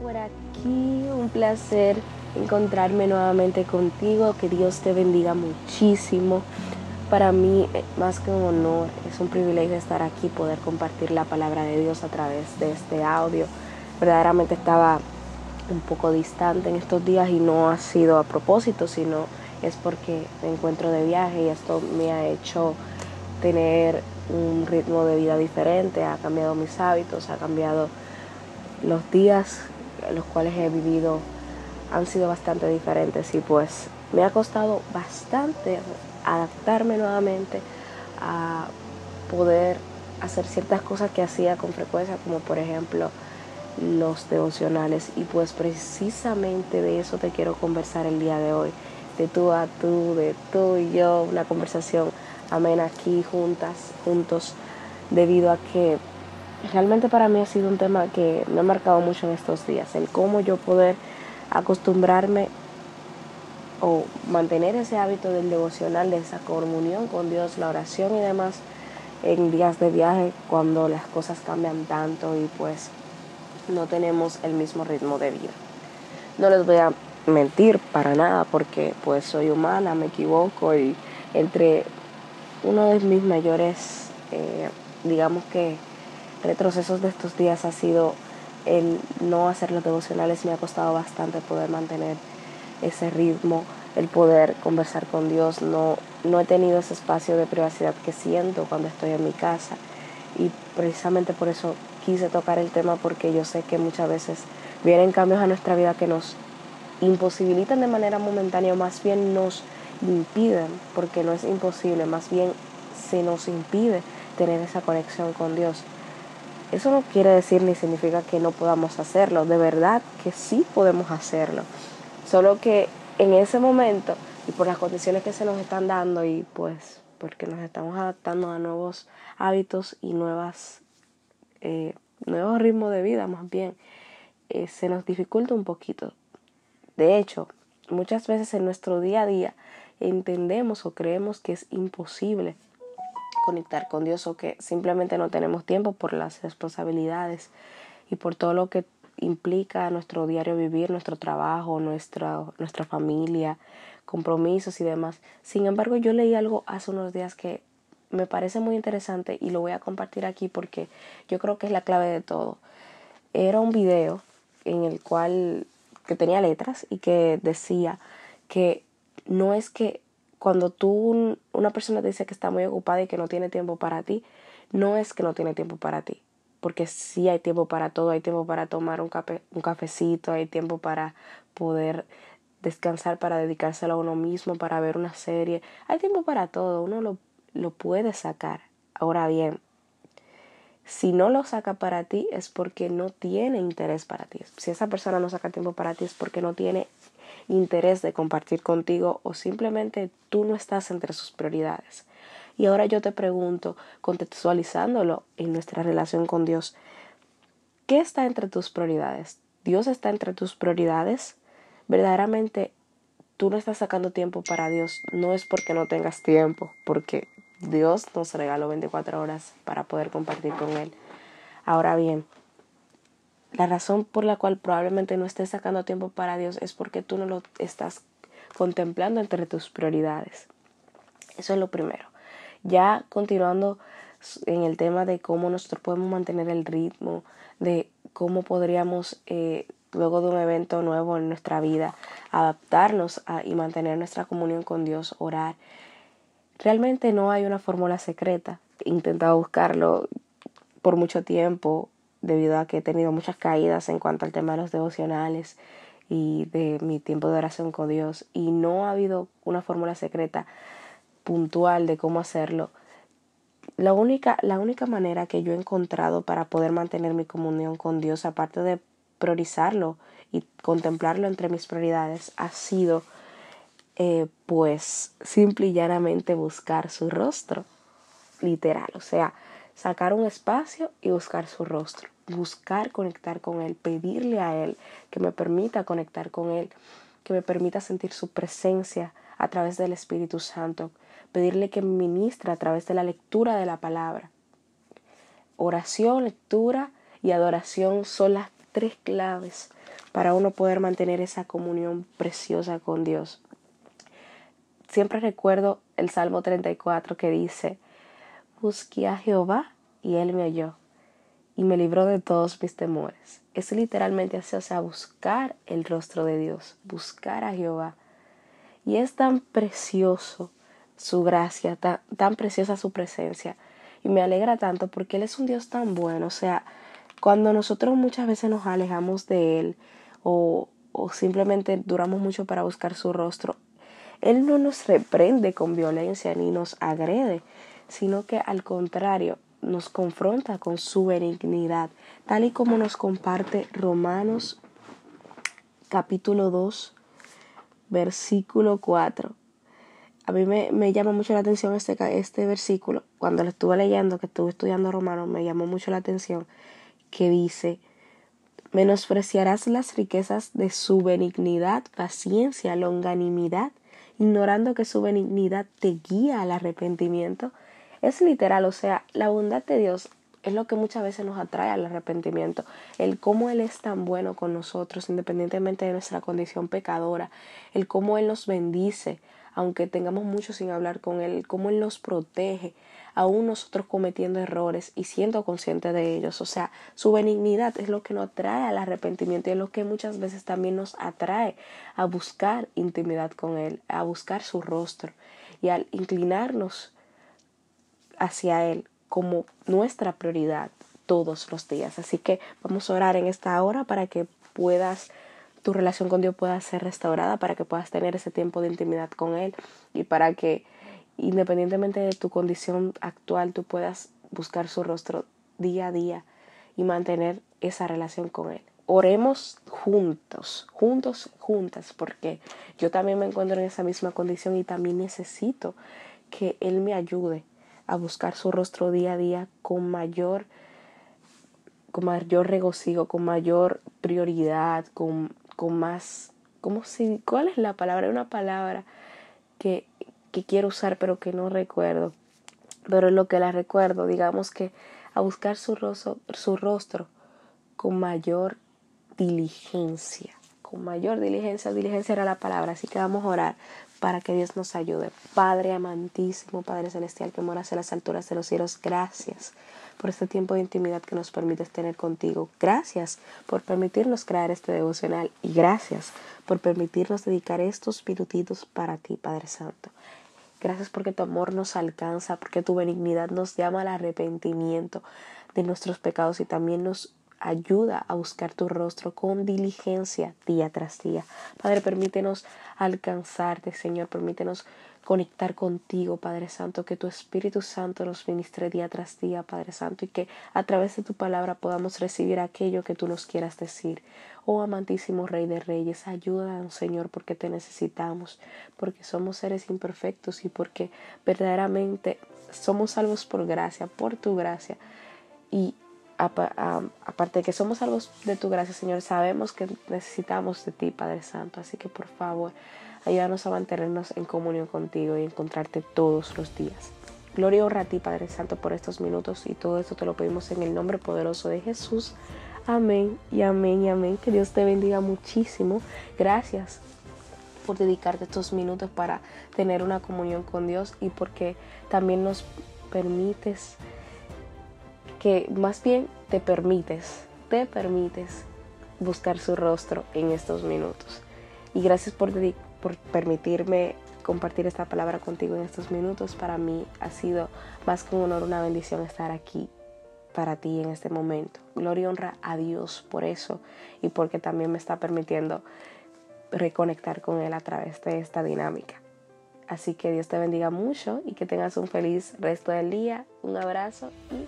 por aquí, un placer encontrarme nuevamente contigo, que Dios te bendiga muchísimo. Para mí, eh, más que un honor, es un privilegio estar aquí, poder compartir la palabra de Dios a través de este audio. Verdaderamente estaba un poco distante en estos días y no ha sido a propósito, sino es porque me encuentro de viaje y esto me ha hecho tener un ritmo de vida diferente, ha cambiado mis hábitos, ha cambiado los días los cuales he vivido han sido bastante diferentes y pues me ha costado bastante adaptarme nuevamente a poder hacer ciertas cosas que hacía con frecuencia, como por ejemplo los devocionales. Y pues precisamente de eso te quiero conversar el día de hoy, de tú a tú, de tú y yo, una conversación amena aquí juntas, juntos, debido a que realmente para mí ha sido un tema que me ha marcado mucho en estos días, el cómo yo poder acostumbrarme o mantener ese hábito del devocional, de esa comunión con Dios, la oración y demás en días de viaje cuando las cosas cambian tanto y pues no tenemos el mismo ritmo de vida. No les voy a mentir para nada porque pues soy humana, me equivoco y entre uno de mis mayores, eh, digamos que retrocesos de estos días ha sido el no hacer los devocionales. Me ha costado bastante poder mantener ese ritmo, el poder conversar con Dios. No, no he tenido ese espacio de privacidad que siento cuando estoy en mi casa. Y precisamente por eso quise tocar el tema porque yo sé que muchas veces vienen cambios a nuestra vida que nos imposibilitan de manera momentánea o más bien nos impiden, porque no es imposible, más bien se nos impide tener esa conexión con Dios. Eso no quiere decir ni significa que no podamos hacerlo, de verdad que sí podemos hacerlo. Solo que en ese momento y por las condiciones que se nos están dando y pues porque nos estamos adaptando a nuevos hábitos y nuevas, eh, nuevos ritmos de vida más bien, eh, se nos dificulta un poquito. De hecho, muchas veces en nuestro día a día entendemos o creemos que es imposible conectar con Dios o que simplemente no tenemos tiempo por las responsabilidades y por todo lo que implica nuestro diario vivir, nuestro trabajo, nuestra, nuestra familia, compromisos y demás. Sin embargo, yo leí algo hace unos días que me parece muy interesante y lo voy a compartir aquí porque yo creo que es la clave de todo. Era un video en el cual que tenía letras y que decía que no es que cuando tú, una persona te dice que está muy ocupada y que no tiene tiempo para ti, no es que no tiene tiempo para ti, porque sí hay tiempo para todo, hay tiempo para tomar un, un cafecito, hay tiempo para poder descansar, para dedicárselo a uno mismo, para ver una serie, hay tiempo para todo, uno lo, lo puede sacar. Ahora bien, si no lo saca para ti es porque no tiene interés para ti. Si esa persona no saca tiempo para ti es porque no tiene interés de compartir contigo o simplemente tú no estás entre sus prioridades. Y ahora yo te pregunto, contextualizándolo en nuestra relación con Dios, ¿qué está entre tus prioridades? ¿Dios está entre tus prioridades? Verdaderamente tú no estás sacando tiempo para Dios, no es porque no tengas tiempo, porque Dios nos regaló 24 horas para poder compartir con Él. Ahora bien, la razón por la cual probablemente no estés sacando tiempo para Dios es porque tú no lo estás contemplando entre tus prioridades. Eso es lo primero. Ya continuando en el tema de cómo nosotros podemos mantener el ritmo, de cómo podríamos, eh, luego de un evento nuevo en nuestra vida, adaptarnos y mantener nuestra comunión con Dios, orar. Realmente no hay una fórmula secreta. He intentado buscarlo por mucho tiempo, debido a que he tenido muchas caídas en cuanto al tema de los devocionales y de mi tiempo de oración con Dios y no ha habido una fórmula secreta puntual de cómo hacerlo. La única, la única manera que yo he encontrado para poder mantener mi comunión con Dios, aparte de priorizarlo y contemplarlo entre mis prioridades, ha sido eh, pues simple y llanamente buscar su rostro, literal, o sea, sacar un espacio y buscar su rostro, buscar conectar con Él, pedirle a Él que me permita conectar con Él, que me permita sentir su presencia a través del Espíritu Santo, pedirle que me ministre a través de la lectura de la palabra. Oración, lectura y adoración son las tres claves para uno poder mantener esa comunión preciosa con Dios. Siempre recuerdo el Salmo 34 que dice, busqué a Jehová y él me oyó y me libró de todos mis temores. Es literalmente así, o sea, buscar el rostro de Dios, buscar a Jehová. Y es tan precioso su gracia, tan, tan preciosa su presencia. Y me alegra tanto porque Él es un Dios tan bueno. O sea, cuando nosotros muchas veces nos alejamos de Él o, o simplemente duramos mucho para buscar su rostro, Él no nos reprende con violencia ni nos agrede, sino que al contrario, nos confronta con su benignidad, tal y como nos comparte Romanos capítulo 2, versículo 4. A mí me, llama mucho la atención este, este versículo. Cuando lo estuve leyendo, que estuve estudiando Romanos, me llamó mucho la atención que dice, menospreciarás las riquezas de su benignidad, paciencia, longanimidad, ignorando que su benignidad te guía al arrepentimiento. Es literal, o sea, la bondad de Dios es lo que muchas veces nos atrae al arrepentimiento, el cómo Él es tan bueno con nosotros, independientemente de nuestra condición pecadora, el cómo Él nos bendice, aunque tengamos mucho sin hablar con Él, cómo Él nos protege, aún nosotros cometiendo errores y siendo conscientes de ellos. O sea, su benignidad es lo que nos atrae al arrepentimiento y es lo que muchas veces también nos atrae a buscar intimidad con Él, a buscar su rostro y al inclinarnos hacia Él como nuestra prioridad todos los días. Así que vamos a orar en esta hora para que puedas, tu relación con Dios pueda ser restaurada, para que puedas tener ese tiempo de intimidad con Él y para que independientemente de tu condición actual, tú puedas buscar su rostro día a día y mantener esa relación con Él. Oremos juntos, juntos, juntas, porque yo también me encuentro en esa misma condición y también necesito que Él me ayude a buscar su rostro día a día con mayor, con mayor regocijo, con mayor prioridad, con, con más, como si, ¿cuál es la palabra? Una palabra que, que quiero usar pero que no recuerdo, pero es lo que la recuerdo, digamos que a buscar su rostro, su rostro con mayor diligencia, con mayor diligencia, diligencia era la palabra, así que vamos a orar para que Dios nos ayude. Padre amantísimo, Padre celestial que moras en las alturas de los cielos, gracias por este tiempo de intimidad que nos permites tener contigo. Gracias por permitirnos crear este devocional y gracias por permitirnos dedicar estos minutitos para ti, Padre Santo. Gracias porque tu amor nos alcanza, porque tu benignidad nos llama al arrepentimiento de nuestros pecados y también nos ayuda a buscar tu rostro con diligencia día tras día. Padre, permítenos alcanzarte, Señor, permítenos conectar contigo, Padre Santo, que tu Espíritu Santo nos ministre día tras día, Padre Santo, y que a través de tu palabra podamos recibir aquello que tú nos quieras decir. Oh amantísimo Rey de Reyes, ayúdanos, Señor, porque te necesitamos, porque somos seres imperfectos y porque verdaderamente somos salvos por gracia, por tu gracia. Y aparte de que somos salvos de tu gracia, Señor, sabemos que necesitamos de ti, Padre Santo. Así que por favor, ayúdanos a mantenernos en comunión contigo y encontrarte todos los días. Gloria a ti, Padre Santo, por estos minutos y todo esto te lo pedimos en el nombre poderoso de Jesús. Amén y amén y amén. Que Dios te bendiga muchísimo. Gracias por dedicarte estos minutos para tener una comunión con Dios y porque también nos permites que más bien te permites, te permites buscar su rostro en estos minutos. Y gracias por, permitirme compartir esta palabra contigo en estos minutos. Para mí ha sido más que un honor, una bendición estar aquí para ti en este momento. Gloria y honra a Dios por eso y porque también me está permitiendo reconectar con Él a través de esta dinámica. Así que Dios te bendiga mucho y que tengas un feliz resto del día. Un abrazo y